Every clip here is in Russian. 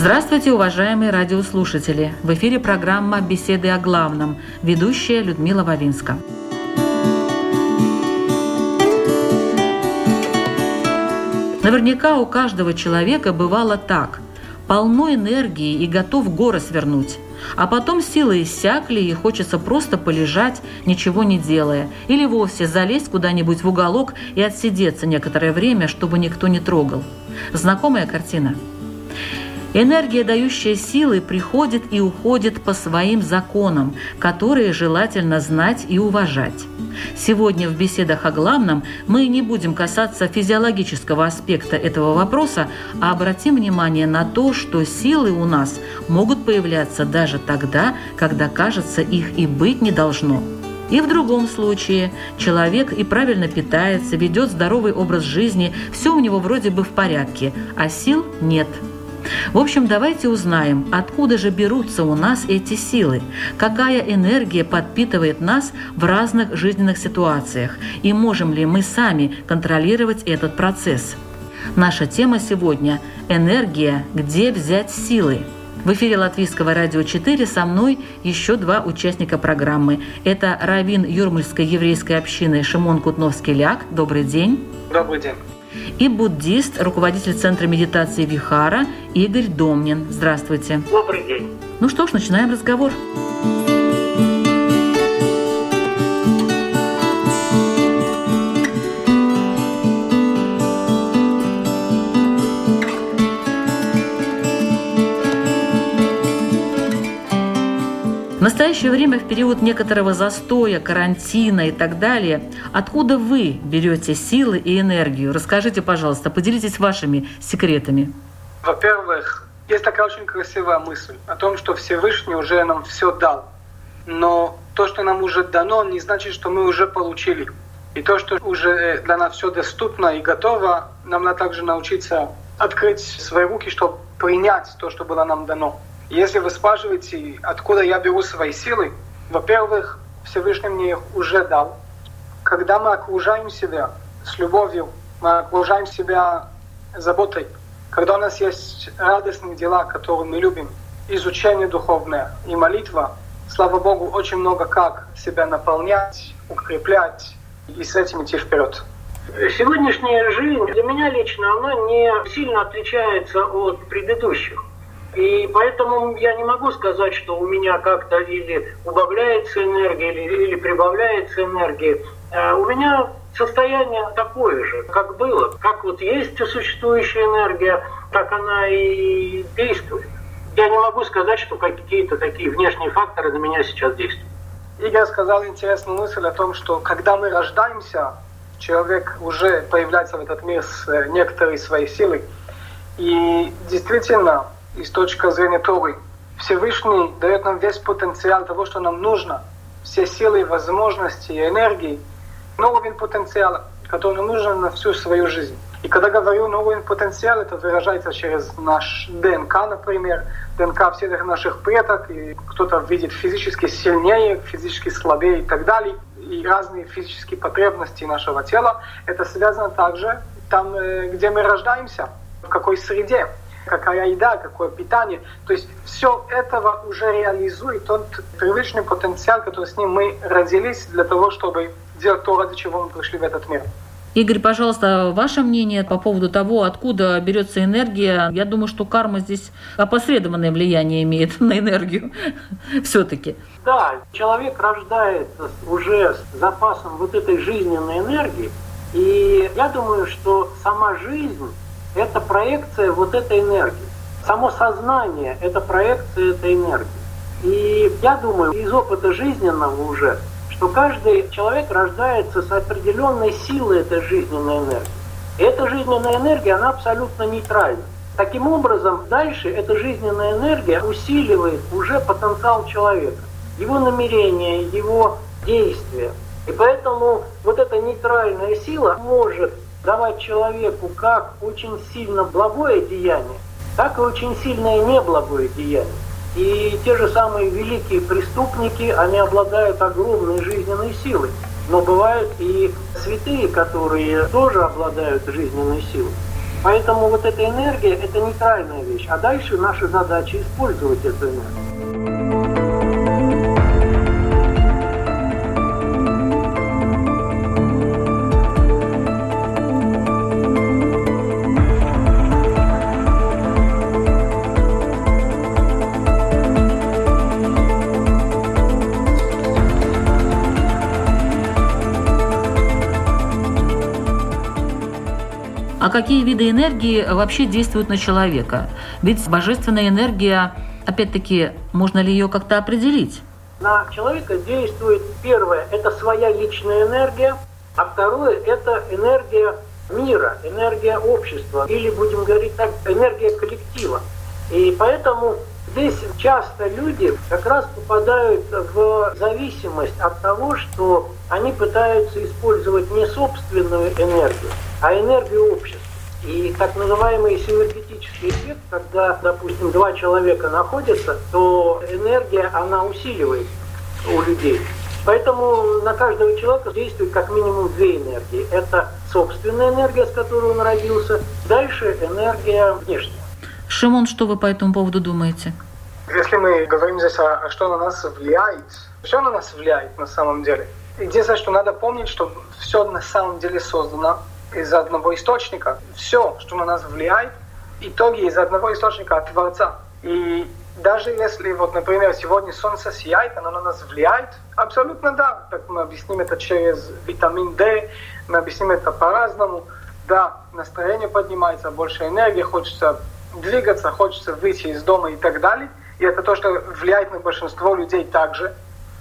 Здравствуйте, уважаемые радиослушатели! В эфире программа «Беседы о главном». Ведущая Людмила Вавинска. Наверняка у каждого человека бывало так. Полно энергии и готов горы свернуть. А потом силы иссякли и хочется просто полежать, ничего не делая. Или вовсе залезть куда-нибудь в уголок и отсидеться некоторое время, чтобы никто не трогал. Знакомая картина – Энергия, дающая силы, приходит и уходит по своим законам, которые желательно знать и уважать. Сегодня в беседах о главном мы не будем касаться физиологического аспекта этого вопроса, а обратим внимание на то, что силы у нас могут появляться даже тогда, когда кажется их и быть не должно. И в другом случае человек и правильно питается, ведет здоровый образ жизни, все у него вроде бы в порядке, а сил нет – в общем, давайте узнаем, откуда же берутся у нас эти силы, какая энергия подпитывает нас в разных жизненных ситуациях и можем ли мы сами контролировать этот процесс. Наша тема сегодня – энергия, где взять силы. В эфире Латвийского радио 4 со мной еще два участника программы. Это раввин Юрмальской еврейской общины Шимон Кутновский-Ляк. Добрый день. Добрый день и буддист, руководитель Центра медитации Вихара Игорь Домнин. Здравствуйте. Добрый день. Ну что ж, начинаем разговор. Настоящее время, в период некоторого застоя, карантина и так далее, откуда вы берете силы и энергию? Расскажите, пожалуйста, поделитесь вашими секретами. Во-первых, есть такая очень красивая мысль о том, что Всевышний уже нам все дал. Но то, что нам уже дано, не значит, что мы уже получили. И то, что уже для нас все доступно и готово, нам надо также научиться открыть свои руки, чтобы принять то, что было нам дано. Если вы спрашиваете, откуда я беру свои силы, во-первых, Всевышний мне их уже дал. Когда мы окружаем себя с любовью, мы окружаем себя заботой, когда у нас есть радостные дела, которые мы любим, изучение духовное и молитва, слава Богу, очень много как себя наполнять, укреплять и с этим идти вперед. Сегодняшняя жизнь для меня лично, она не сильно отличается от предыдущих. И поэтому я не могу сказать, что у меня как-то или убавляется энергия, или, или прибавляется энергия. А у меня состояние такое же, как было. Как вот есть существующая энергия, так она и действует. Я не могу сказать, что какие-то такие внешние факторы на меня сейчас действуют. Игорь сказал интересную мысль о том, что когда мы рождаемся, человек уже появляется в этот мир с э, некоторой своей силой. И действительно, и с точки зрения Торы. Всевышний дает нам весь потенциал того, что нам нужно, все силы, возможности и энергии, но уровень потенциала, который нам нужен на всю свою жизнь. И когда говорю на уровень потенциала, это выражается через наш ДНК, например, ДНК всех наших предков, и кто-то видит физически сильнее, физически слабее и так далее, и разные физические потребности нашего тела. Это связано также там, где мы рождаемся, в какой среде какая еда, какое питание. То есть все этого уже реализует тот привычный потенциал, который с ним мы родились для того, чтобы делать то, ради чего мы пришли в этот мир. Игорь, пожалуйста, ваше мнение по поводу того, откуда берется энергия. Я думаю, что карма здесь опосредованное влияние имеет на энергию все-таки. Да, человек рождается уже с запасом вот этой жизненной энергии. И я думаю, что сама жизнь это проекция вот этой энергии. Само сознание – это проекция этой энергии. И я думаю, из опыта жизненного уже, что каждый человек рождается с определенной силой этой жизненной энергии. эта жизненная энергия, она абсолютно нейтральна. Таким образом, дальше эта жизненная энергия усиливает уже потенциал человека, его намерения, его действия. И поэтому вот эта нейтральная сила может давать человеку как очень сильно благое деяние, так и очень сильное неблагое деяние. И те же самые великие преступники, они обладают огромной жизненной силой. Но бывают и святые, которые тоже обладают жизненной силой. Поэтому вот эта энергия – это нейтральная вещь. А дальше наша задача использовать эту энергию. А какие виды энергии вообще действуют на человека? Ведь божественная энергия, опять-таки, можно ли ее как-то определить? На человека действует первое – это своя личная энергия, а второе – это энергия мира, энергия общества, или, будем говорить так, энергия коллектива. И поэтому здесь часто люди как раз попадают в зависимость от того, что они пытаются использовать не собственную энергию, а энергию общества. И так называемый синергетический эффект, когда, допустим, два человека находятся, то энергия, она усиливается у людей. Поэтому на каждого человека действует как минимум две энергии. Это собственная энергия, с которой он родился, дальше энергия внешняя. Шимон, что вы по этому поводу думаете? Если мы говорим здесь, о, что на нас влияет, все на нас влияет на самом деле. Единственное, что надо помнить, что все на самом деле создано из одного источника. Все, что на нас влияет, итоги из одного источника от Творца. И даже если, вот, например, сегодня солнце сияет, оно на нас влияет, абсолютно да. Так мы объясним это через витамин D, мы объясним это по-разному. Да, настроение поднимается, больше энергии, хочется двигаться, хочется выйти из дома и так далее. И это то, что влияет на большинство людей также.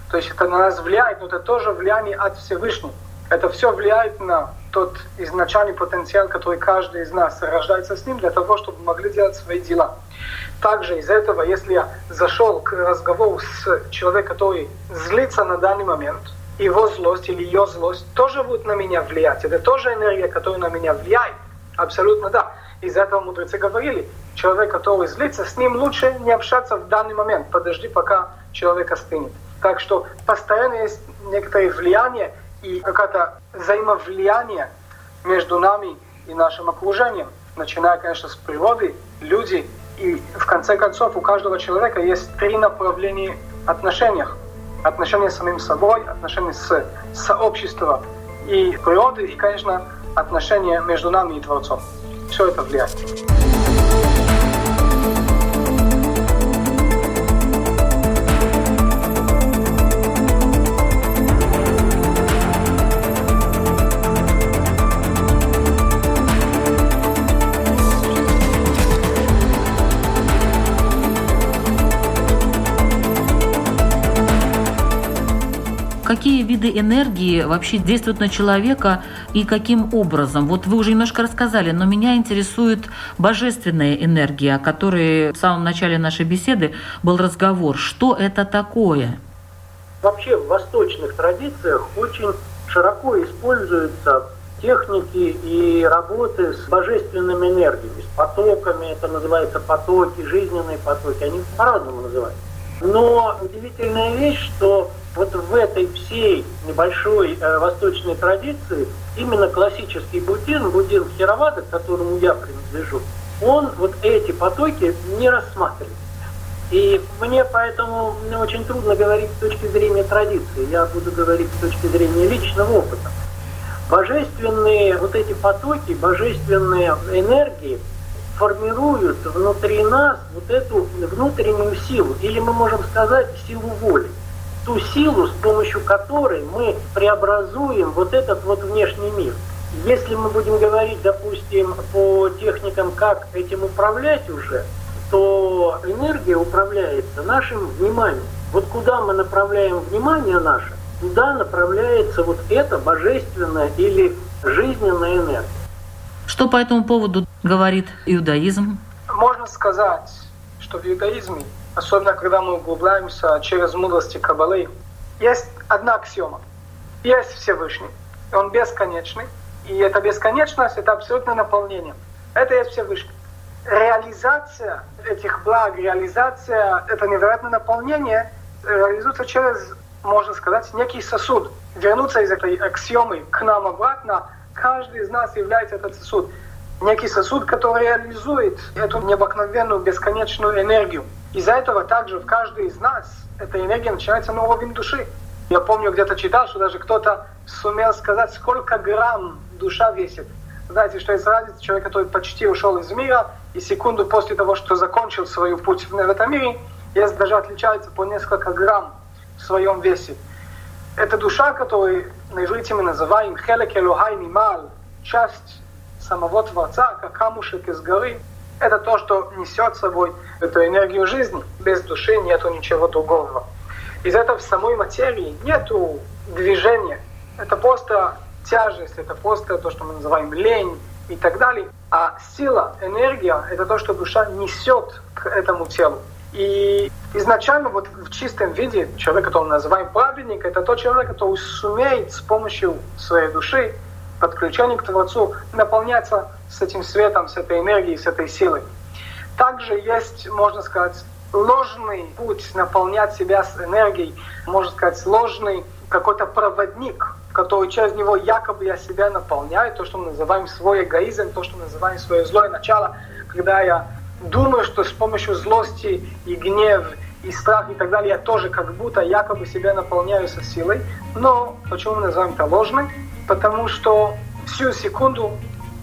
То есть это на нас влияет, но это тоже влияние от Всевышнего. Это все влияет на тот изначальный потенциал, который каждый из нас рождается с ним, для того, чтобы могли делать свои дела. Также из этого, если я зашел к разговору с человеком, который злится на данный момент, его злость или ее злость тоже будет на меня влиять. Это тоже энергия, которая на меня влияет. Абсолютно да. Из этого мудрецы говорили, человек, который злится, с ним лучше не общаться в данный момент. Подожди, пока человек остынет. Так что постоянно есть некоторые влияния и какое-то взаимовлияние между нами и нашим окружением, начиная, конечно, с природы, люди. И в конце концов у каждого человека есть три направления отношениях. Отношения с самим собой, отношения с сообществом и природой, и, конечно, отношения между нами и Творцом. Все это энергии вообще действуют на человека и каким образом? Вот вы уже немножко рассказали, но меня интересует божественная энергия, о которой в самом начале нашей беседы был разговор. Что это такое? Вообще в восточных традициях очень широко используются техники и работы с божественными энергиями, с потоками, это называется потоки, жизненные потоки, они по-разному называются. Но удивительная вещь, что вот в этой всей небольшой э, восточной традиции именно классический буддизм, буддизм Херавада, к которому я принадлежу, он вот эти потоки не рассматривает. И мне поэтому очень трудно говорить с точки зрения традиции. Я буду говорить с точки зрения личного опыта. Божественные вот эти потоки, божественные энергии формируют внутри нас вот эту внутреннюю силу, или мы можем сказать силу воли ту силу, с помощью которой мы преобразуем вот этот вот внешний мир. Если мы будем говорить, допустим, по техникам, как этим управлять уже, то энергия управляется нашим вниманием. Вот куда мы направляем внимание наше, туда направляется вот эта божественная или жизненная энергия. Что по этому поводу говорит иудаизм? Можно сказать, что в иудаизме, особенно когда мы углубляемся через мудрости Кабалы, есть одна аксиома. Есть Всевышний, и он бесконечный, и эта бесконечность – это абсолютное наполнение. Это есть Всевышний. Реализация этих благ, реализация, это невероятное наполнение реализуется через, можно сказать, некий сосуд. Вернуться из этой аксиомы к нам обратно, каждый из нас является этот сосуд. Некий сосуд, который реализует эту необыкновенную бесконечную энергию. Из-за этого также в каждой из нас эта энергия начинается на уровень души. Я помню, где-то читал, что даже кто-то сумел сказать, сколько грамм душа весит. Знаете, что есть разница? Человек, который почти ушел из мира, и секунду после того, что закончил свою путь в этом мире, есть даже отличается по несколько грамм в своем весе. Это душа, которую на иврите мы называем хелек элохай нимал, часть самого Творца, как камушек из горы. Это то, что несет с собой эту энергию жизни. Без души нету ничего другого. Из этого в самой материи нету движения. Это просто тяжесть, это просто то, что мы называем лень и так далее. А сила, энергия — это то, что душа несет к этому телу. И изначально вот в чистом виде человек, которого мы называем праведник, это тот человек, который сумеет с помощью своей души, подключения к Творцу, наполняться с этим светом, с этой энергией, с этой силой. Также есть, можно сказать, ложный путь наполнять себя с энергией, можно сказать, ложный какой-то проводник, который через него якобы я себя наполняю, то, что мы называем свой эгоизм, то, что мы называем свое злое начало, когда я думаю, что с помощью злости и гнев и страх и так далее я тоже как будто якобы себя наполняю со силой. Но почему мы называем это ложным? Потому что всю секунду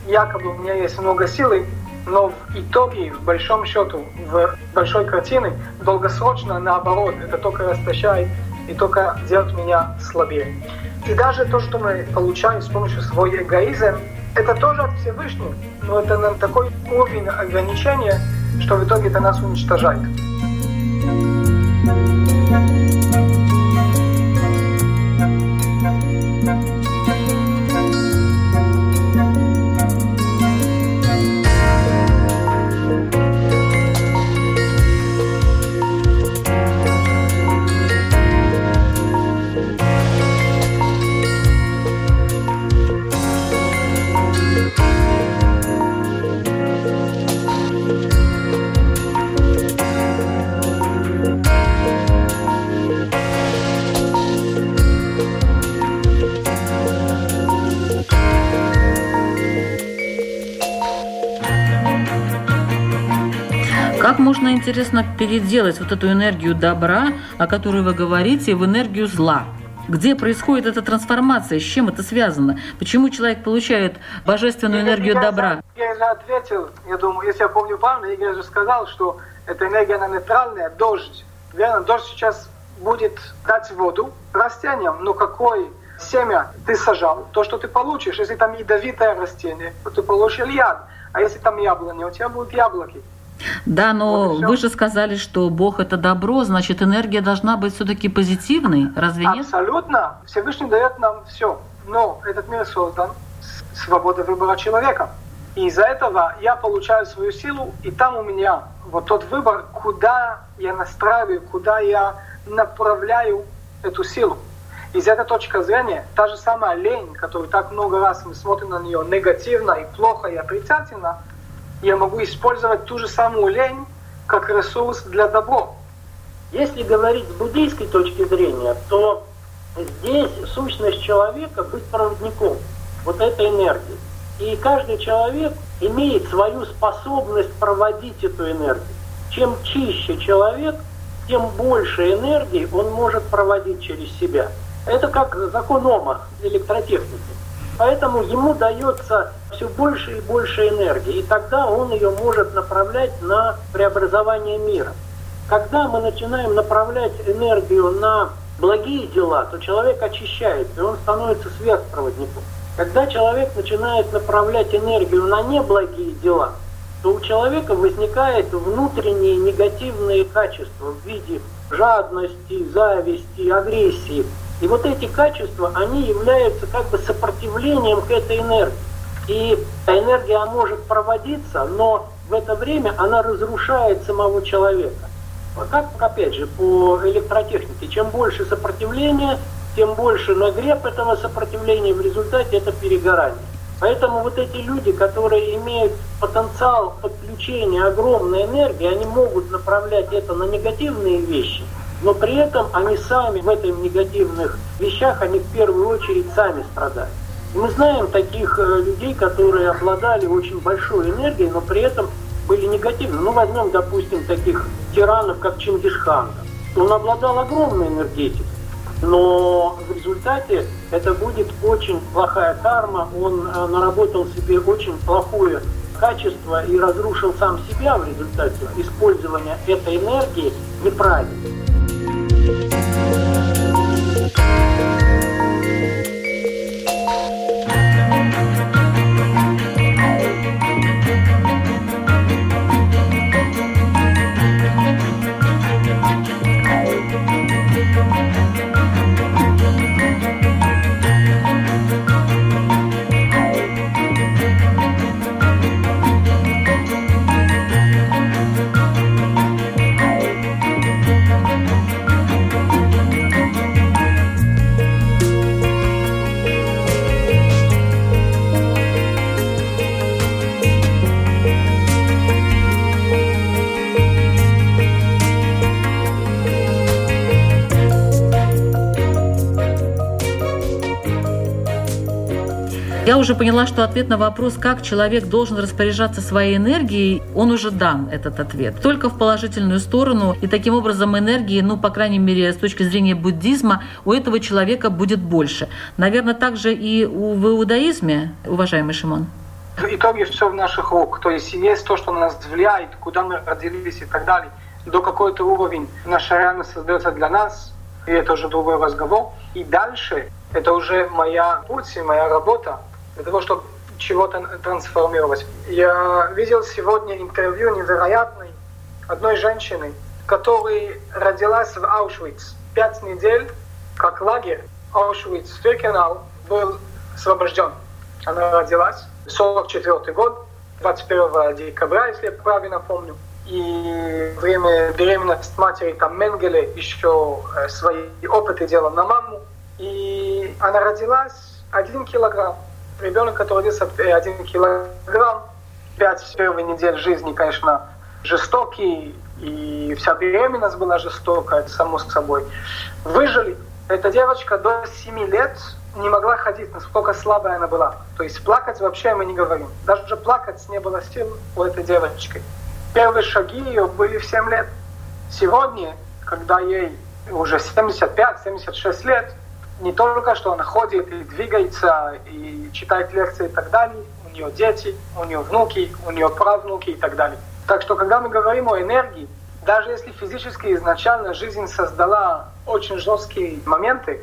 якобы у меня есть много силы, но в итоге, в большом счету, в большой картине, долгосрочно наоборот, это только растащает и только делает меня слабее. И даже то, что мы получаем с помощью своего эгоизма, это тоже от Всевышнего, но это на такой уровень ограничения, что в итоге это нас уничтожает. Интересно, переделать вот эту энергию добра, о которой вы говорите, в энергию зла? Где происходит эта трансформация? С чем это связано? Почему человек получает божественную энергию добра? Я уже ответил, я думаю, если я помню правильно, Игорь же сказал, что эта энергия, она нейтральная, дождь. Верно, дождь сейчас будет дать воду растениям, но какой семя ты сажал, то, что ты получишь. Если там ядовитое растение, то ты получишь яд. А если там яблони, у тебя будут яблоки. Да, но вот вы же сказали, что Бог это добро, значит энергия должна быть все-таки позитивной, разве нет? Абсолютно. Всевышний дает нам все. Но этот мир создан свобода выбора человека. И из-за этого я получаю свою силу, и там у меня вот тот выбор, куда я настраиваю, куда я направляю эту силу. Из этой точки зрения, та же самая лень, которую так много раз мы смотрим на нее негативно и плохо и отрицательно – я могу использовать ту же самую лень как ресурс для добро. Если говорить с буддийской точки зрения, то здесь сущность человека быть проводником вот этой энергии. И каждый человек имеет свою способность проводить эту энергию. Чем чище человек, тем больше энергии он может проводить через себя. Это как закон Ома электротехники. Поэтому ему дается все больше и больше энергии, и тогда он ее может направлять на преобразование мира. Когда мы начинаем направлять энергию на благие дела, то человек очищается, и он становится сверхпроводником. Когда человек начинает направлять энергию на неблагие дела, то у человека возникают внутренние негативные качества в виде жадности, зависти, агрессии. И вот эти качества, они являются как бы сопротивлением к этой энергии. И энергия может проводиться, но в это время она разрушает самого человека. Вот как, опять же, по электротехнике, чем больше сопротивления, тем больше нагрев этого сопротивления, в результате это перегорание. Поэтому вот эти люди, которые имеют потенциал подключения огромной энергии, они могут направлять это на негативные вещи, но при этом они сами в этих негативных вещах, они в первую очередь сами страдают. Мы знаем таких э, людей, которые обладали очень большой энергией, но при этом были негативны. Ну, возьмем, допустим, таких тиранов, как Чингисхан. Он обладал огромной энергетикой, но в результате это будет очень плохая карма. Он э, наработал себе очень плохое качество и разрушил сам себя в результате использования этой энергии неправильно. Уже поняла, что ответ на вопрос, как человек должен распоряжаться своей энергией, он уже дан, этот ответ. Только в положительную сторону. И таким образом энергии, ну, по крайней мере, с точки зрения буддизма, у этого человека будет больше. Наверное, также и у, в иудаизме, уважаемый Шимон. В итоге все в наших руках. То есть есть то, что на нас влияет, куда мы родились и так далее. До какой-то уровень наша реальность создается для нас, и это уже другой разговор. И дальше это уже моя путь и моя работа для того, чтобы чего-то трансформировать. Я видел сегодня интервью невероятной одной женщины, которая родилась в Аушвиц. Пять недель, как лагерь Аушвиц-Фиркенау был освобожден. Она родилась, 44 год, 21 декабря, если я правильно помню. И время беременности матери там Менгеле еще э, свои опыты делал на маму. И она родилась один килограмм ребенок, который родился один килограмм, пять первых недель жизни, конечно, жестокий, и вся беременность была жестокая, это само собой. Выжили. Эта девочка до 7 лет не могла ходить, насколько слабая она была. То есть плакать вообще мы не говорим. Даже плакать не было сил у этой девочки. Первые шаги ее были в 7 лет. Сегодня, когда ей уже 75-76 лет, не только что она ходит и двигается, и читает лекции и так далее, у нее дети, у нее внуки, у нее правнуки и так далее. Так что, когда мы говорим о энергии, даже если физически изначально жизнь создала очень жесткие моменты,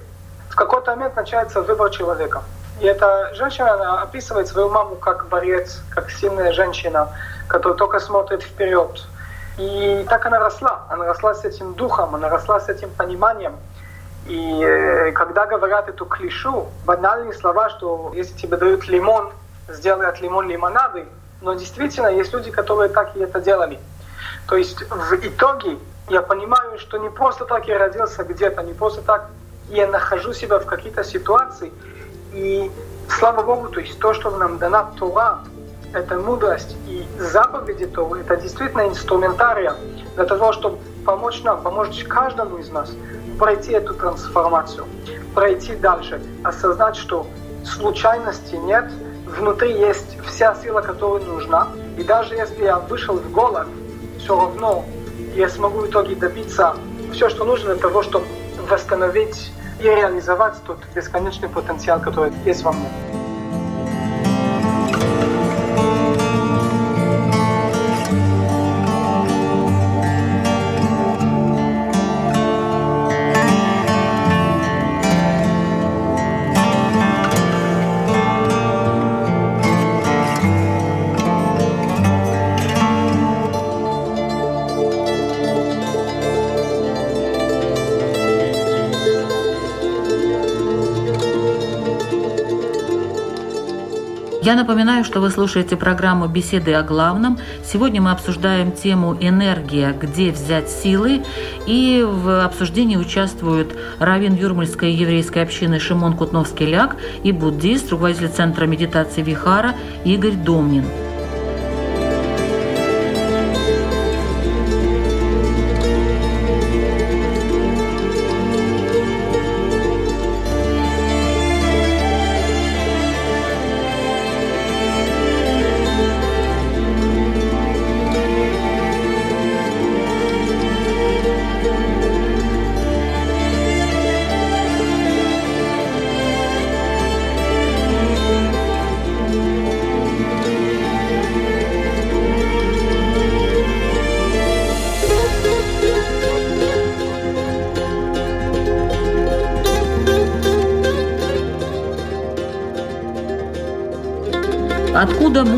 в какой-то момент начинается выбор человека. И эта женщина она описывает свою маму как борец, как сильная женщина, которая только смотрит вперед. И так она росла. Она росла с этим духом, она росла с этим пониманием – и э, когда говорят эту клишу, банальные слова, что если тебе дают лимон, сделай от лимон лимонады, но действительно есть люди, которые так и это делали. То есть в итоге я понимаю, что не просто так я родился где-то, не просто так я нахожу себя в какие-то ситуации. И слава Богу, то есть то, что нам дана Тора, это мудрость и заповеди Торы, это действительно инструментария для того, чтобы помочь нам, помочь каждому из нас пройти эту трансформацию, пройти дальше, осознать, что случайности нет, внутри есть вся сила, которая нужна. И даже если я вышел в голод, все равно я смогу в итоге добиться все, что нужно для того, чтобы восстановить и реализовать тот бесконечный потенциал, который есть во мне. Я напоминаю, что вы слушаете программу «Беседы о главном». Сегодня мы обсуждаем тему «Энергия. Где взять силы?» И в обсуждении участвуют раввин Юрмальской еврейской общины Шимон Кутновский-Ляк и буддист, руководитель Центра медитации Вихара Игорь Домнин.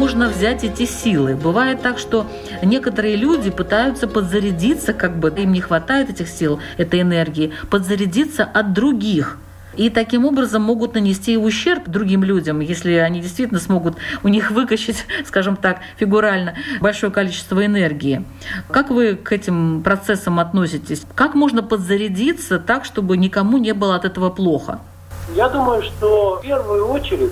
Можно взять эти силы? Бывает так, что некоторые люди пытаются подзарядиться, как бы им не хватает этих сил, этой энергии, подзарядиться от других. И таким образом могут нанести ущерб другим людям, если они действительно смогут у них выкачать, скажем так, фигурально, большое количество энергии. Как вы к этим процессам относитесь? Как можно подзарядиться так, чтобы никому не было от этого плохо? Я думаю, что в первую очередь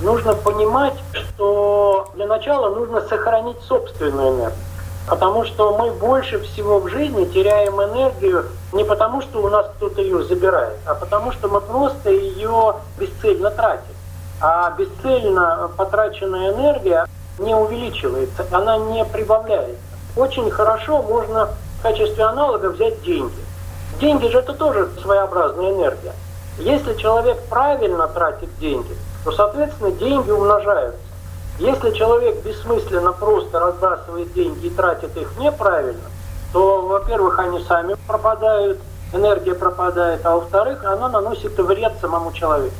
нужно понимать, что для начала нужно сохранить собственную энергию. Потому что мы больше всего в жизни теряем энергию не потому, что у нас кто-то ее забирает, а потому что мы просто ее бесцельно тратим. А бесцельно потраченная энергия не увеличивается, она не прибавляется. Очень хорошо можно в качестве аналога взять деньги. Деньги же это тоже своеобразная энергия. Если человек правильно тратит деньги, то, соответственно, деньги умножаются. Если человек бессмысленно просто разбрасывает деньги и тратит их неправильно, то, во-первых, они сами пропадают, энергия пропадает, а во-вторых, она наносит вред самому человеку.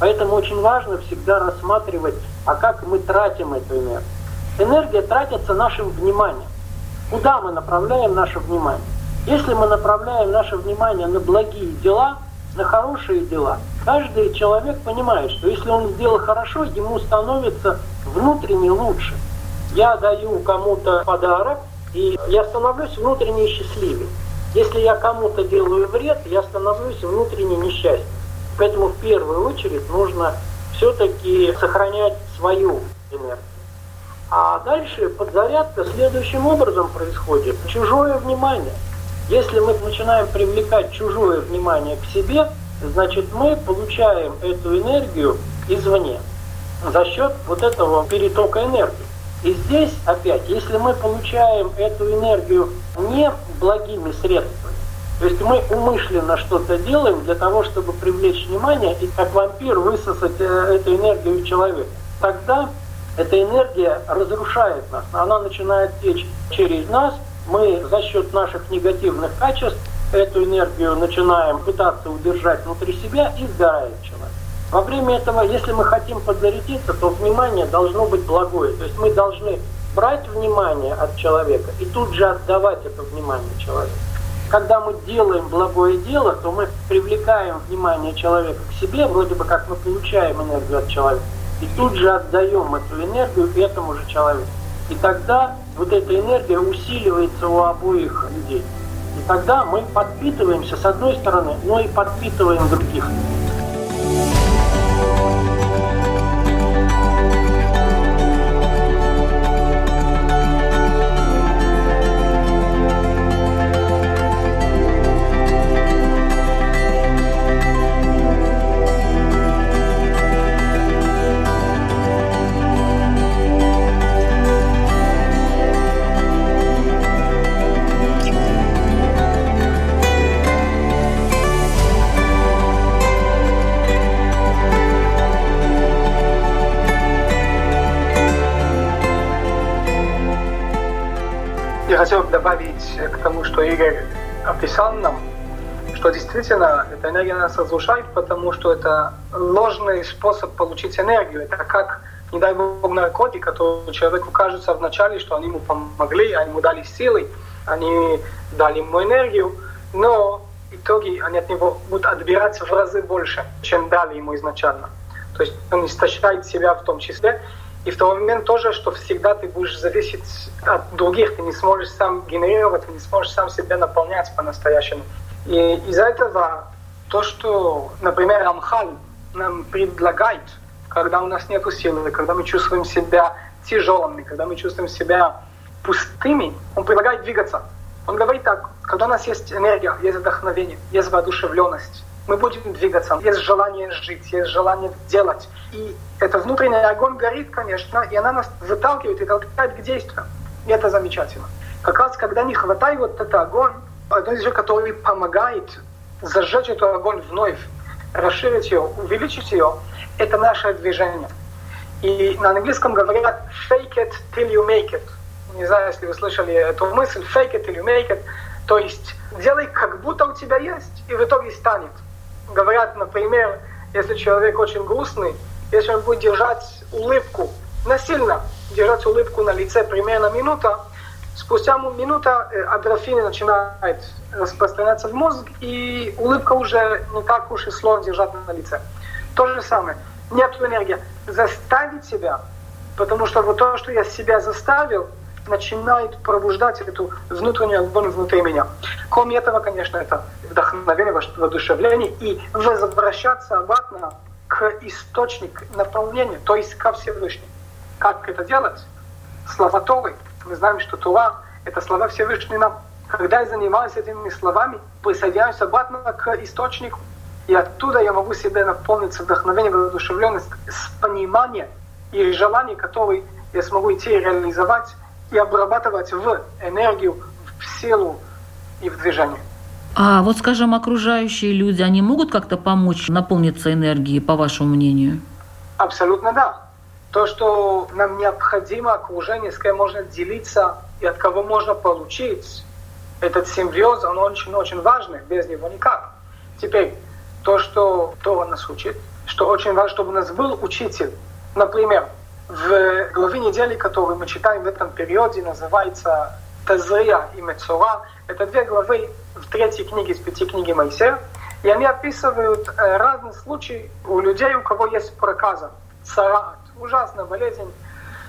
Поэтому очень важно всегда рассматривать, а как мы тратим эту энергию. Энергия тратится нашим вниманием. Куда мы направляем наше внимание? Если мы направляем наше внимание на благие дела, на хорошие дела, каждый человек понимает, что если он сделал хорошо, ему становится внутренне лучше. Я даю кому-то подарок, и я становлюсь внутренне счастливее. Если я кому-то делаю вред, я становлюсь внутренне несчастным. Поэтому в первую очередь нужно все-таки сохранять свою энергию. А дальше подзарядка следующим образом происходит. Чужое внимание. Если мы начинаем привлекать чужое внимание к себе, значит мы получаем эту энергию извне за счет вот этого перетока энергии. И здесь опять, если мы получаем эту энергию не благими средствами, то есть мы умышленно что-то делаем для того, чтобы привлечь внимание и как вампир высосать э, эту энергию у человека, тогда эта энергия разрушает нас, она начинает течь через нас, мы за счет наших негативных качеств эту энергию начинаем пытаться удержать внутри себя и сгорает человек. Во время этого, если мы хотим подзарядиться, то внимание должно быть благое. То есть мы должны брать внимание от человека и тут же отдавать это внимание человеку. Когда мы делаем благое дело, то мы привлекаем внимание человека к себе, вроде бы как мы получаем энергию от человека, и тут же отдаем эту энергию этому же человеку. И тогда вот эта энергия усиливается у обоих людей. И тогда мы подпитываемся с одной стороны, но и подпитываем других. Описал нам, что действительно эта энергия нас разрушает, потому что это ложный способ получить энергию. Это как, не дай бог, наркотик, который человеку кажется вначале, что они ему помогли, они ему дали силы, они дали ему энергию, но в итоге они от него будут отбирать в разы больше, чем дали ему изначально. То есть он истощает себя в том числе. И в тот момент тоже, что всегда ты будешь зависеть от других, ты не сможешь сам генерировать, ты не сможешь сам себя наполнять по-настоящему. И из-за этого то, что, например, Рамхаль нам предлагает, когда у нас нет силы, когда мы чувствуем себя тяжелыми, когда мы чувствуем себя пустыми, он предлагает двигаться. Он говорит так, когда у нас есть энергия, есть вдохновение, есть воодушевленность, мы будем двигаться, есть желание жить, есть желание делать. И это внутренний огонь горит, конечно, и она нас выталкивает и толкает к действию. И это замечательно. Как раз когда не хватает вот этот огонь, одно из вещей, который помогает зажечь этот огонь вновь, расширить ее, увеличить ее, это наше движение. И на английском говорят fake it till you make it. Не знаю, если вы слышали эту мысль, fake it till you make it. То есть делай, как будто у тебя есть, и в итоге станет. Говорят, например, если человек очень грустный, если он будет держать улыбку, насильно держать улыбку на лице примерно минута, спустя минута адрофины э, начинает распространяться в мозг, и улыбка уже не так уж и сложно держать на лице. То же самое. Нет энергии. Заставить себя, потому что вот то, что я себя заставил, начинает пробуждать эту внутреннюю огонь внутри меня. Кроме этого, конечно, это вдохновение, воодушевление и возвращаться обратно к источнику наполнения, то есть ко Всевышнему. Как это делать? Слова Торы. Мы знаем, что Тура — это слова Всевышнего нам. Когда я занимаюсь этими словами, присоединяюсь обратно к источнику, и оттуда я могу себе наполниться вдохновением, воодушевленность, с пониманием и желанием, которые я смогу идти и реализовать и обрабатывать в энергию, в силу и в движение. А вот, скажем, окружающие люди, они могут как-то помочь наполниться энергией, по вашему мнению? Абсолютно да. То, что нам необходимо окружение, с кем можно делиться и от кого можно получить, этот симбиоз, он очень-очень важный, без него никак. Теперь, то, что Тора нас учит, что очень важно, чтобы у нас был учитель. Например, в главе недели, которую мы читаем в этом периоде, называется Тазрия и Мецура. Это две главы в третьей книге из пяти книги Моисея. И они описывают э, разные случаи у людей, у кого есть проказа, царат, ужасная болезнь.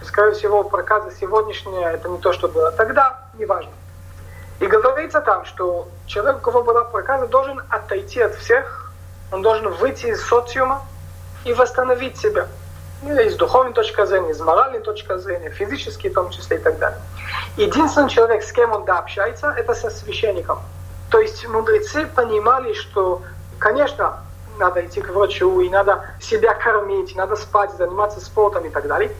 Скорее всего, проказа сегодняшняя, это не то, что было тогда, неважно. И говорится там, что человек, у кого была проказа, должен отойти от всех, он должен выйти из социума и восстановить себя – из духовной точки зрения, из моральной точки зрения, физически в том числе и так далее. Единственный человек, с кем он да, общается, это со священником. То есть мудрецы понимали, что, конечно, надо идти к врачу, и надо себя кормить, надо спать, заниматься спортом и так далее.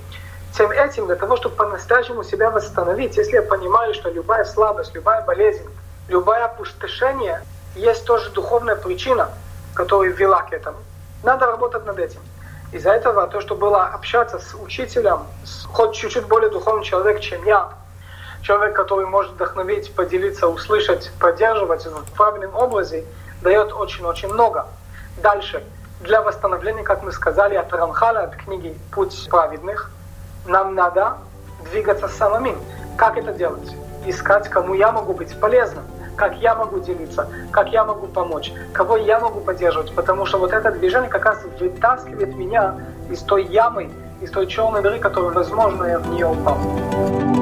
Тем этим, для того, чтобы по-настоящему себя восстановить, если я понимаю, что любая слабость, любая болезнь, любое опустошение, есть тоже духовная причина, которая вела к этому. Надо работать над этим. Из-за этого то, что было общаться с учителем, с, хоть чуть-чуть более духовным человек, чем я, человек, который может вдохновить, поделиться, услышать, поддерживать в правильном образе, дает очень-очень много. Дальше. Для восстановления, как мы сказали, от Рамхала, от книги «Путь праведных», нам надо двигаться самим. Как это делать? Искать, кому я могу быть полезным как я могу делиться, как я могу помочь, кого я могу поддерживать, потому что вот это движение как раз вытаскивает меня из той ямы, из той черной дыры, которую, возможно, я в нее упал.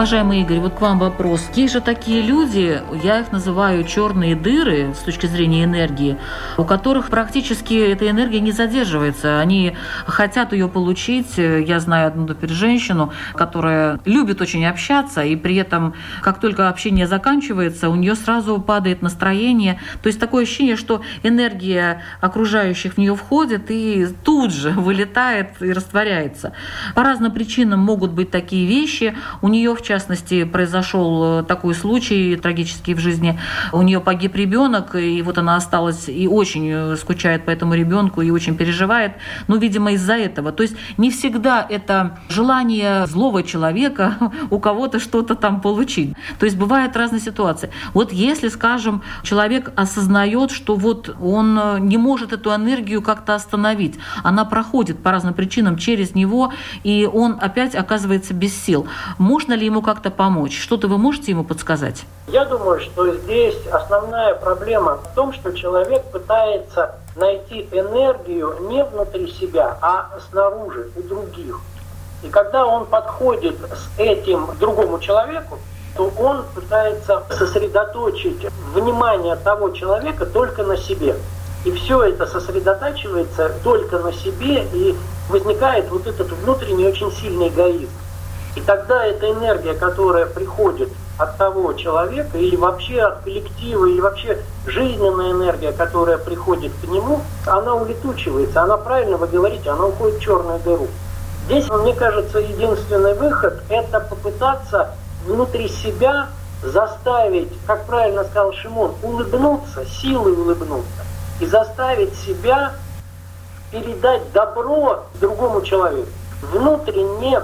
Уважаемый Игорь, вот к вам вопрос. Есть же такие люди, я их называю черные дыры с точки зрения энергии, у которых практически эта энергия не задерживается. Они хотят ее получить. Я знаю одну, например, женщину, которая любит очень общаться, и при этом, как только общение заканчивается, у нее сразу падает настроение. То есть такое ощущение, что энергия окружающих в нее входит и тут же вылетает и растворяется. По разным причинам могут быть такие вещи. У нее в частности, произошел э, такой случай трагический в жизни. У нее погиб ребенок, и вот она осталась и очень э, скучает по этому ребенку, и очень переживает. Ну, видимо, из-за этого. То есть не всегда это желание злого человека у кого-то что-то там получить. То есть бывают разные ситуации. Вот если, скажем, человек осознает, что вот он э, не может эту энергию как-то остановить, она проходит по разным причинам через него, и он опять оказывается без сил. Можно ли ему как-то помочь? Что-то вы можете ему подсказать? Я думаю, что здесь основная проблема в том, что человек пытается найти энергию не внутри себя, а снаружи, у других. И когда он подходит с этим к другому человеку, то он пытается сосредоточить внимание того человека только на себе. И все это сосредотачивается только на себе, и возникает вот этот внутренний очень сильный эгоизм. И тогда эта энергия, которая приходит от того человека, или вообще от коллектива, или вообще жизненная энергия, которая приходит к нему, она улетучивается. Она, правильно вы говорите, она уходит в черную дыру. Здесь, мне кажется, единственный выход – это попытаться внутри себя заставить, как правильно сказал Шимон, улыбнуться, силой улыбнуться, и заставить себя передать добро другому человеку. Внутренне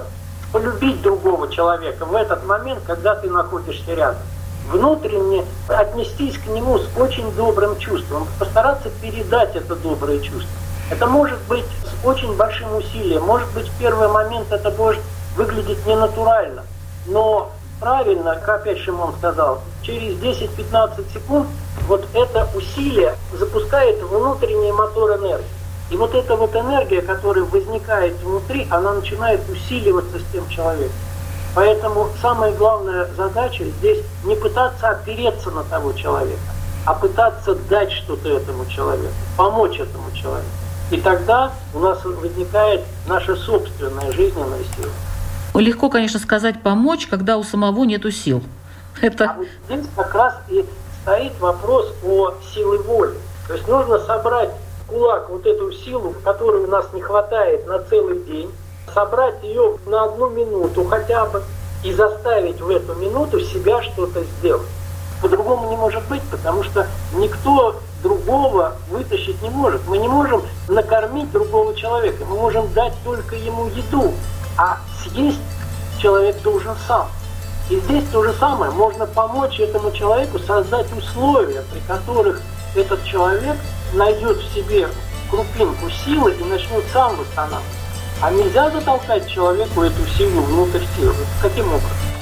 полюбить другого человека в этот момент, когда ты находишься рядом. Внутренне отнестись к нему с очень добрым чувством, постараться передать это доброе чувство. Это может быть с очень большим усилием, может быть в первый момент это может выглядеть ненатурально, но правильно, как опять Шимон сказал, через 10-15 секунд вот это усилие запускает внутренний мотор энергии. И вот эта вот энергия, которая возникает внутри, она начинает усиливаться с тем человеком. Поэтому самая главная задача здесь не пытаться опереться на того человека, а пытаться дать что-то этому человеку, помочь этому человеку. И тогда у нас возникает наша собственная жизненная сила. Легко, конечно, сказать помочь, когда у самого нету сил. Это... А вот здесь как раз и стоит вопрос о силе воли. То есть нужно собрать кулак вот эту силу, которой у нас не хватает на целый день, собрать ее на одну минуту хотя бы и заставить в эту минуту себя что-то сделать. По-другому не может быть, потому что никто другого вытащить не может. Мы не можем накормить другого человека, мы можем дать только ему еду, а съесть человек должен сам. И здесь то же самое, можно помочь этому человеку создать условия, при которых этот человек найдет в себе крупинку силы и начнет сам восстанавливать. А нельзя затолкать человеку эту силу внутрь тела. Каким образом?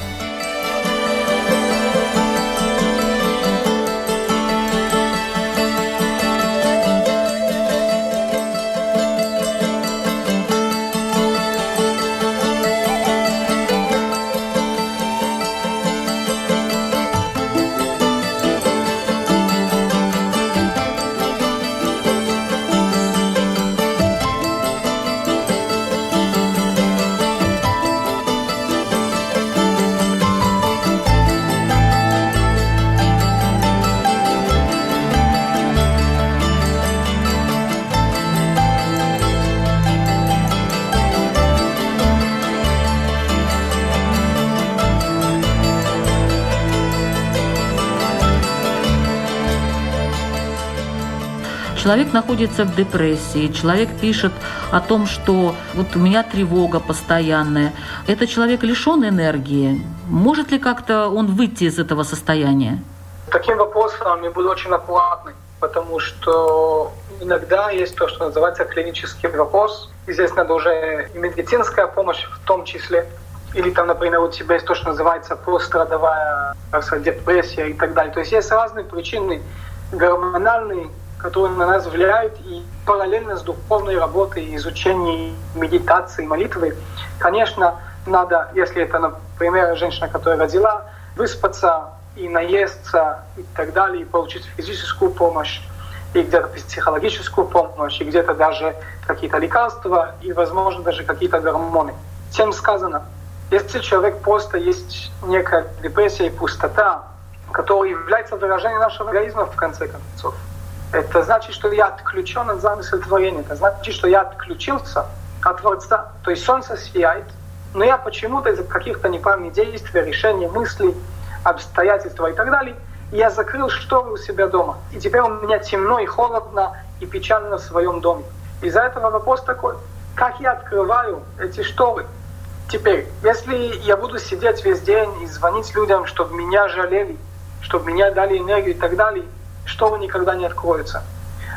Человек находится в депрессии, человек пишет о том, что вот у меня тревога постоянная. Это человек лишен энергии. Может ли как-то он выйти из этого состояния? Таким вопросом я буду очень аккуратный, потому что иногда есть то, что называется клинический вопрос. И здесь надо уже и медицинская помощь в том числе. Или там, например, у тебя есть то, что называется пострадовая депрессия и так далее. То есть есть разные причины гормональные, которые на нас влияют, и параллельно с духовной работой, изучением медитации, молитвы, конечно, надо, если это, например, женщина, которая родила, выспаться и наесться и так далее, и получить физическую помощь, и где-то психологическую помощь, и где-то даже какие-то лекарства, и, возможно, даже какие-то гормоны. Тем сказано, если человек просто есть некая депрессия и пустота, которая является выражением нашего эгоизма в конце концов, это значит, что я отключен от замысла творения. Это значит, что я отключился от Творца. То есть солнце сияет, но я почему-то из-за каких-то неправильных действий, решений, мыслей, обстоятельств и так далее, я закрыл шторы у себя дома. И теперь у меня темно и холодно и печально в своем доме. Из-за этого вопрос такой, как я открываю эти шторы? Теперь, если я буду сидеть весь день и звонить людям, чтобы меня жалели, чтобы меня дали энергию и так далее, шторы никогда не откроются.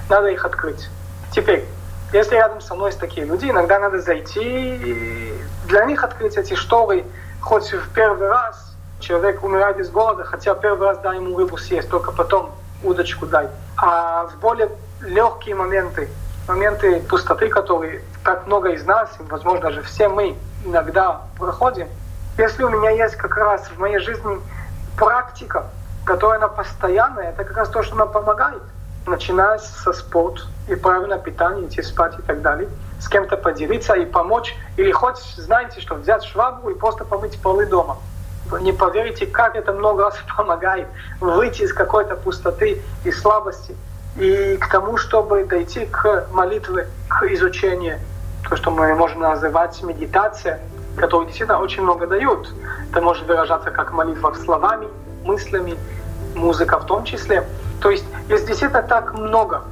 Надо их открыть. Теперь, если рядом со мной есть такие люди, иногда надо зайти и для них открыть эти шторы, хоть в первый раз человек умирает из голода, хотя первый раз дай ему рыбу съесть, только потом удочку дай. А в более легкие моменты, моменты пустоты, которые так много из нас, возможно, даже все мы иногда проходим, если у меня есть как раз в моей жизни практика, которая она постоянная, это как раз то, что нам помогает. Начиная со спорта и правильное питание, идти спать и так далее. С кем-то поделиться и помочь. Или хоть, знаете, что взять швабру и просто помыть полы дома. Вы не поверите, как это много раз помогает выйти из какой-то пустоты и слабости и к тому, чтобы дойти к молитве, к изучению, то, что мы можем называть медитация, которая действительно очень много дают. Это может выражаться как молитва словами, мыслями, музыка в том числе. То есть есть действительно так много.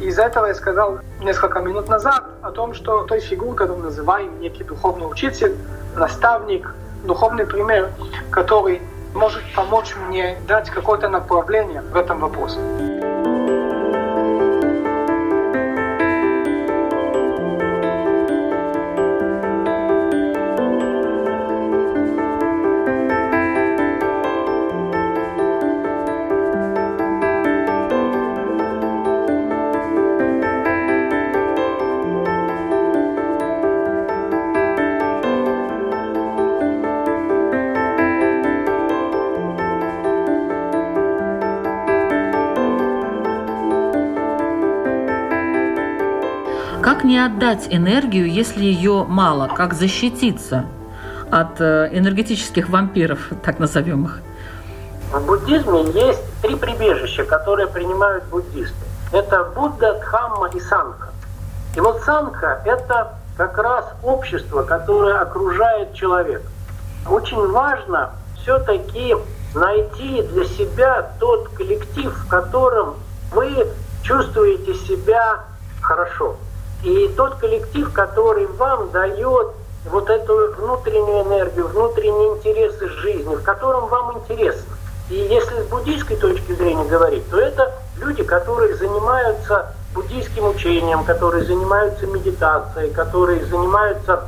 Из-за этого я сказал несколько минут назад о том, что той фигурой, которую мы называем некий духовный учитель, наставник, духовный пример, который может помочь мне дать какое-то направление в этом вопросе. Не отдать энергию, если ее мало? Как защититься от э, энергетических вампиров, так назовем их? В буддизме есть три прибежища, которые принимают буддисты. Это Будда, Дхамма и Санха. И вот Санха – это как раз общество, которое окружает человека. Очень важно все-таки найти для себя тот коллектив, в котором вы чувствуете себя хорошо. И тот коллектив, который вам дает вот эту внутреннюю энергию, внутренние интересы жизни, в котором вам интересно. И если с буддийской точки зрения говорить, то это люди, которые занимаются буддийским учением, которые занимаются медитацией, которые занимаются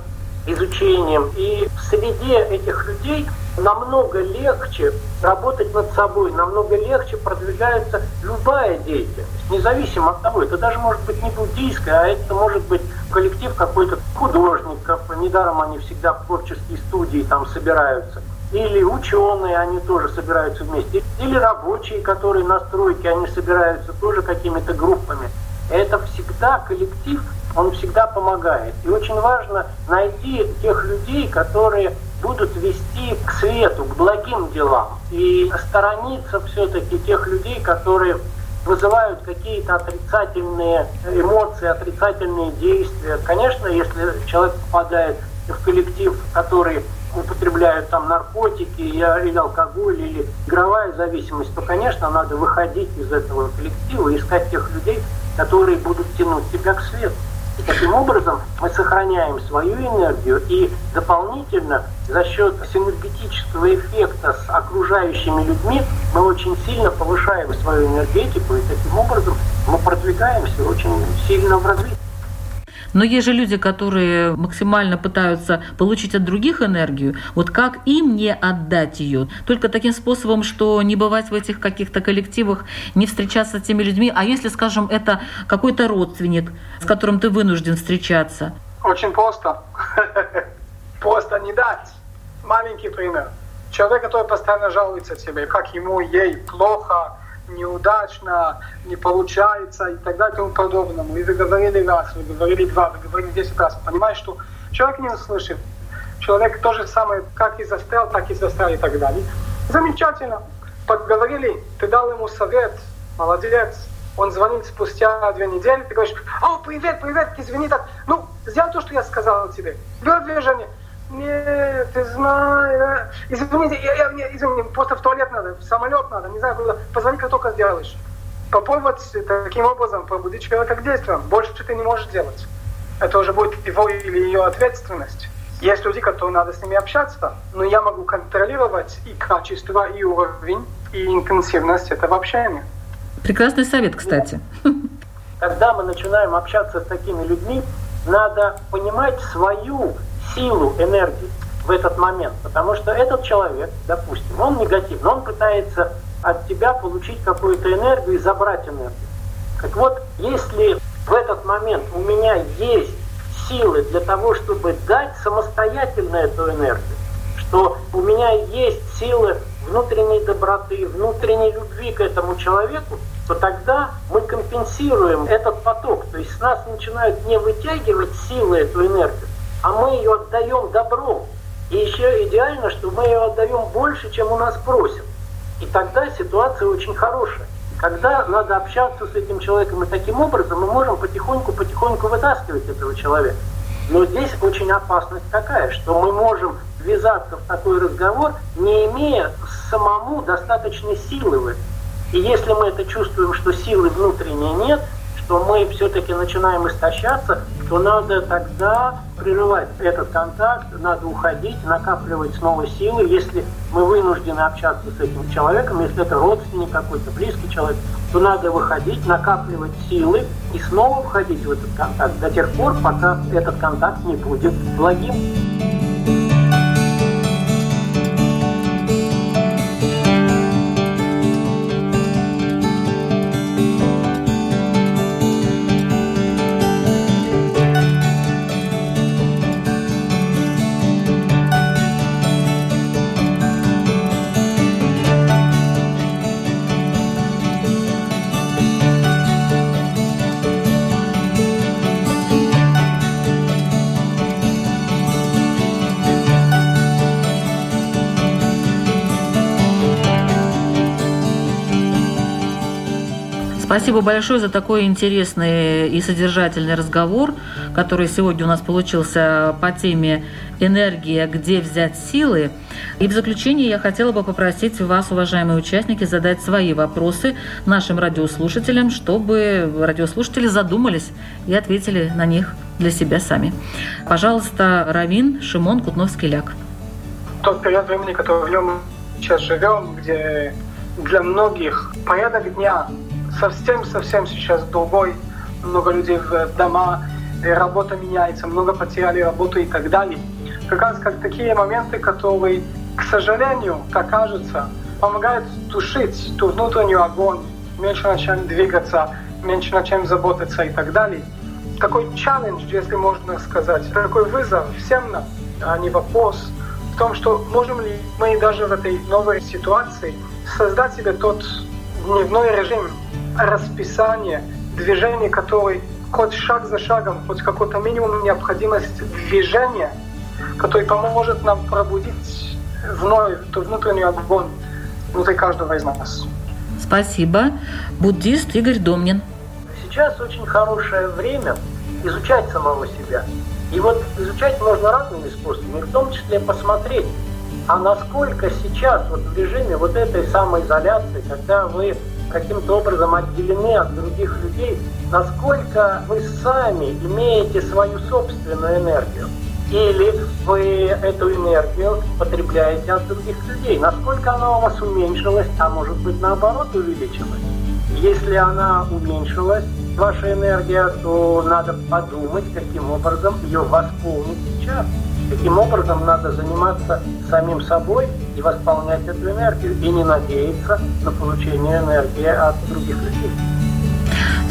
изучением. И в среде этих людей намного легче работать над собой, намного легче продвигается любая деятельность, независимо от того, это даже может быть не буддийская, а это может быть коллектив какой-то художников, недаром они всегда в творческие студии там собираются, или ученые, они тоже собираются вместе, или рабочие, которые на стройке, они собираются тоже какими-то группами. Это всегда коллектив, он всегда помогает. И очень важно найти тех людей, которые будут вести к свету, к благим делам. И сторониться все-таки тех людей, которые вызывают какие-то отрицательные эмоции, отрицательные действия. Конечно, если человек попадает в коллектив, который употребляют там наркотики или алкоголь, или игровая зависимость, то, конечно, надо выходить из этого коллектива и искать тех людей, которые будут тянуть тебя к свету. И таким образом мы сохраняем свою энергию и дополнительно за счет синергетического эффекта с окружающими людьми мы очень сильно повышаем свою энергетику и таким образом мы продвигаемся очень сильно в развитии. Но есть же люди, которые максимально пытаются получить от других энергию. Вот как им не отдать ее? Только таким способом, что не бывать в этих каких-то коллективах, не встречаться с теми людьми. А если, скажем, это какой-то родственник, с которым ты вынужден встречаться? Очень просто. просто не дать. Маленький пример. Человек, который постоянно жалуется тебе, как ему, ей плохо, неудачно, не получается и так далее и тому подобному. И вы говорили раз, вы говорили два, вы говорили десять раз. Понимаешь, что человек не услышит. Человек то же самое, как и застрял, так и застрял и так далее. Замечательно. Поговорили, ты дал ему совет, молодец. Он звонит спустя две недели, ты говоришь, о, привет, привет, извини, так, ну, сделай то, что я сказал тебе. Берет движение. Нет, ты знаешь, извините, я, я, я, извини, просто в туалет надо, в самолет надо, не знаю куда. Позвони, как только сделаешь. Попробовать таким образом пробудить человека к действиям. Больше ты не можешь делать. Это уже будет его или ее ответственность. Есть люди, которые надо с ними общаться, но я могу контролировать и качество, и уровень, и интенсивность этого общения. Прекрасный совет, кстати. Когда мы начинаем общаться с такими людьми, надо понимать свою силу энергии в этот момент. Потому что этот человек, допустим, он негативный, он пытается от тебя получить какую-то энергию и забрать энергию. Так вот, если в этот момент у меня есть силы для того, чтобы дать самостоятельно эту энергию, что у меня есть силы внутренней доброты, внутренней любви к этому человеку, то тогда мы компенсируем этот поток. То есть с нас начинают не вытягивать силы эту энергию, а мы ее отдаем добром. И еще идеально, что мы ее отдаем больше, чем у нас просят. И тогда ситуация очень хорошая. Когда надо общаться с этим человеком, и таким образом мы можем потихоньку-потихоньку вытаскивать этого человека. Но здесь очень опасность такая, что мы можем ввязаться в такой разговор, не имея самому достаточной силы в этом. И если мы это чувствуем, что силы внутренней нет, что мы все-таки начинаем истощаться, то надо тогда прерывать этот контакт, надо уходить, накапливать снова силы. Если мы вынуждены общаться с этим человеком, если это родственник какой-то, близкий человек, то надо выходить, накапливать силы и снова входить в этот контакт до тех пор, пока этот контакт не будет благим. Спасибо большое за такой интересный и содержательный разговор, который сегодня у нас получился по теме «Энергия. Где взять силы?». И в заключение я хотела бы попросить вас, уважаемые участники, задать свои вопросы нашим радиослушателям, чтобы радиослушатели задумались и ответили на них для себя сами. Пожалуйста, Равин Шимон Кутновский-Ляк. Тот период времени, который в нем сейчас живем, где для многих порядок дня совсем-совсем сейчас другой. Много людей в дома, работа меняется, много потеряли работу и так далее. Как раз как такие моменты, которые, к сожалению, как кажется, помогают тушить ту внутреннюю огонь, меньше начать двигаться, меньше на чем заботиться и так далее. Такой челлендж, если можно сказать, такой вызов всем нам, а не вопрос в том, что можем ли мы даже в этой новой ситуации создать себе тот дневной режим, расписание, движение, который хоть шаг за шагом, хоть какой-то минимум необходимость движения, который поможет нам пробудить вновь ту внутреннюю огонь внутри каждого из нас. Спасибо. Буддист Игорь Домнин. Сейчас очень хорошее время изучать самого себя. И вот изучать можно разными способами, в том числе посмотреть, а насколько сейчас вот в режиме вот этой самоизоляции, когда вы каким-то образом отделены от других людей, насколько вы сами имеете свою собственную энергию. Или вы эту энергию потребляете от других людей. Насколько она у вас уменьшилась, а может быть наоборот увеличилась. Если она уменьшилась, ваша энергия, то надо подумать, каким образом ее восполнить сейчас. Таким образом, надо заниматься самим собой и восполнять эту энергию, и не надеяться на получение энергии от других людей.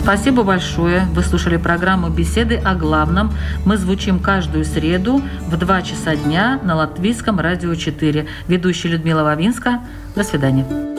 Спасибо большое. Вы слушали программу «Беседы о главном». Мы звучим каждую среду в 2 часа дня на Латвийском радио 4. Ведущая Людмила Вавинска. До свидания.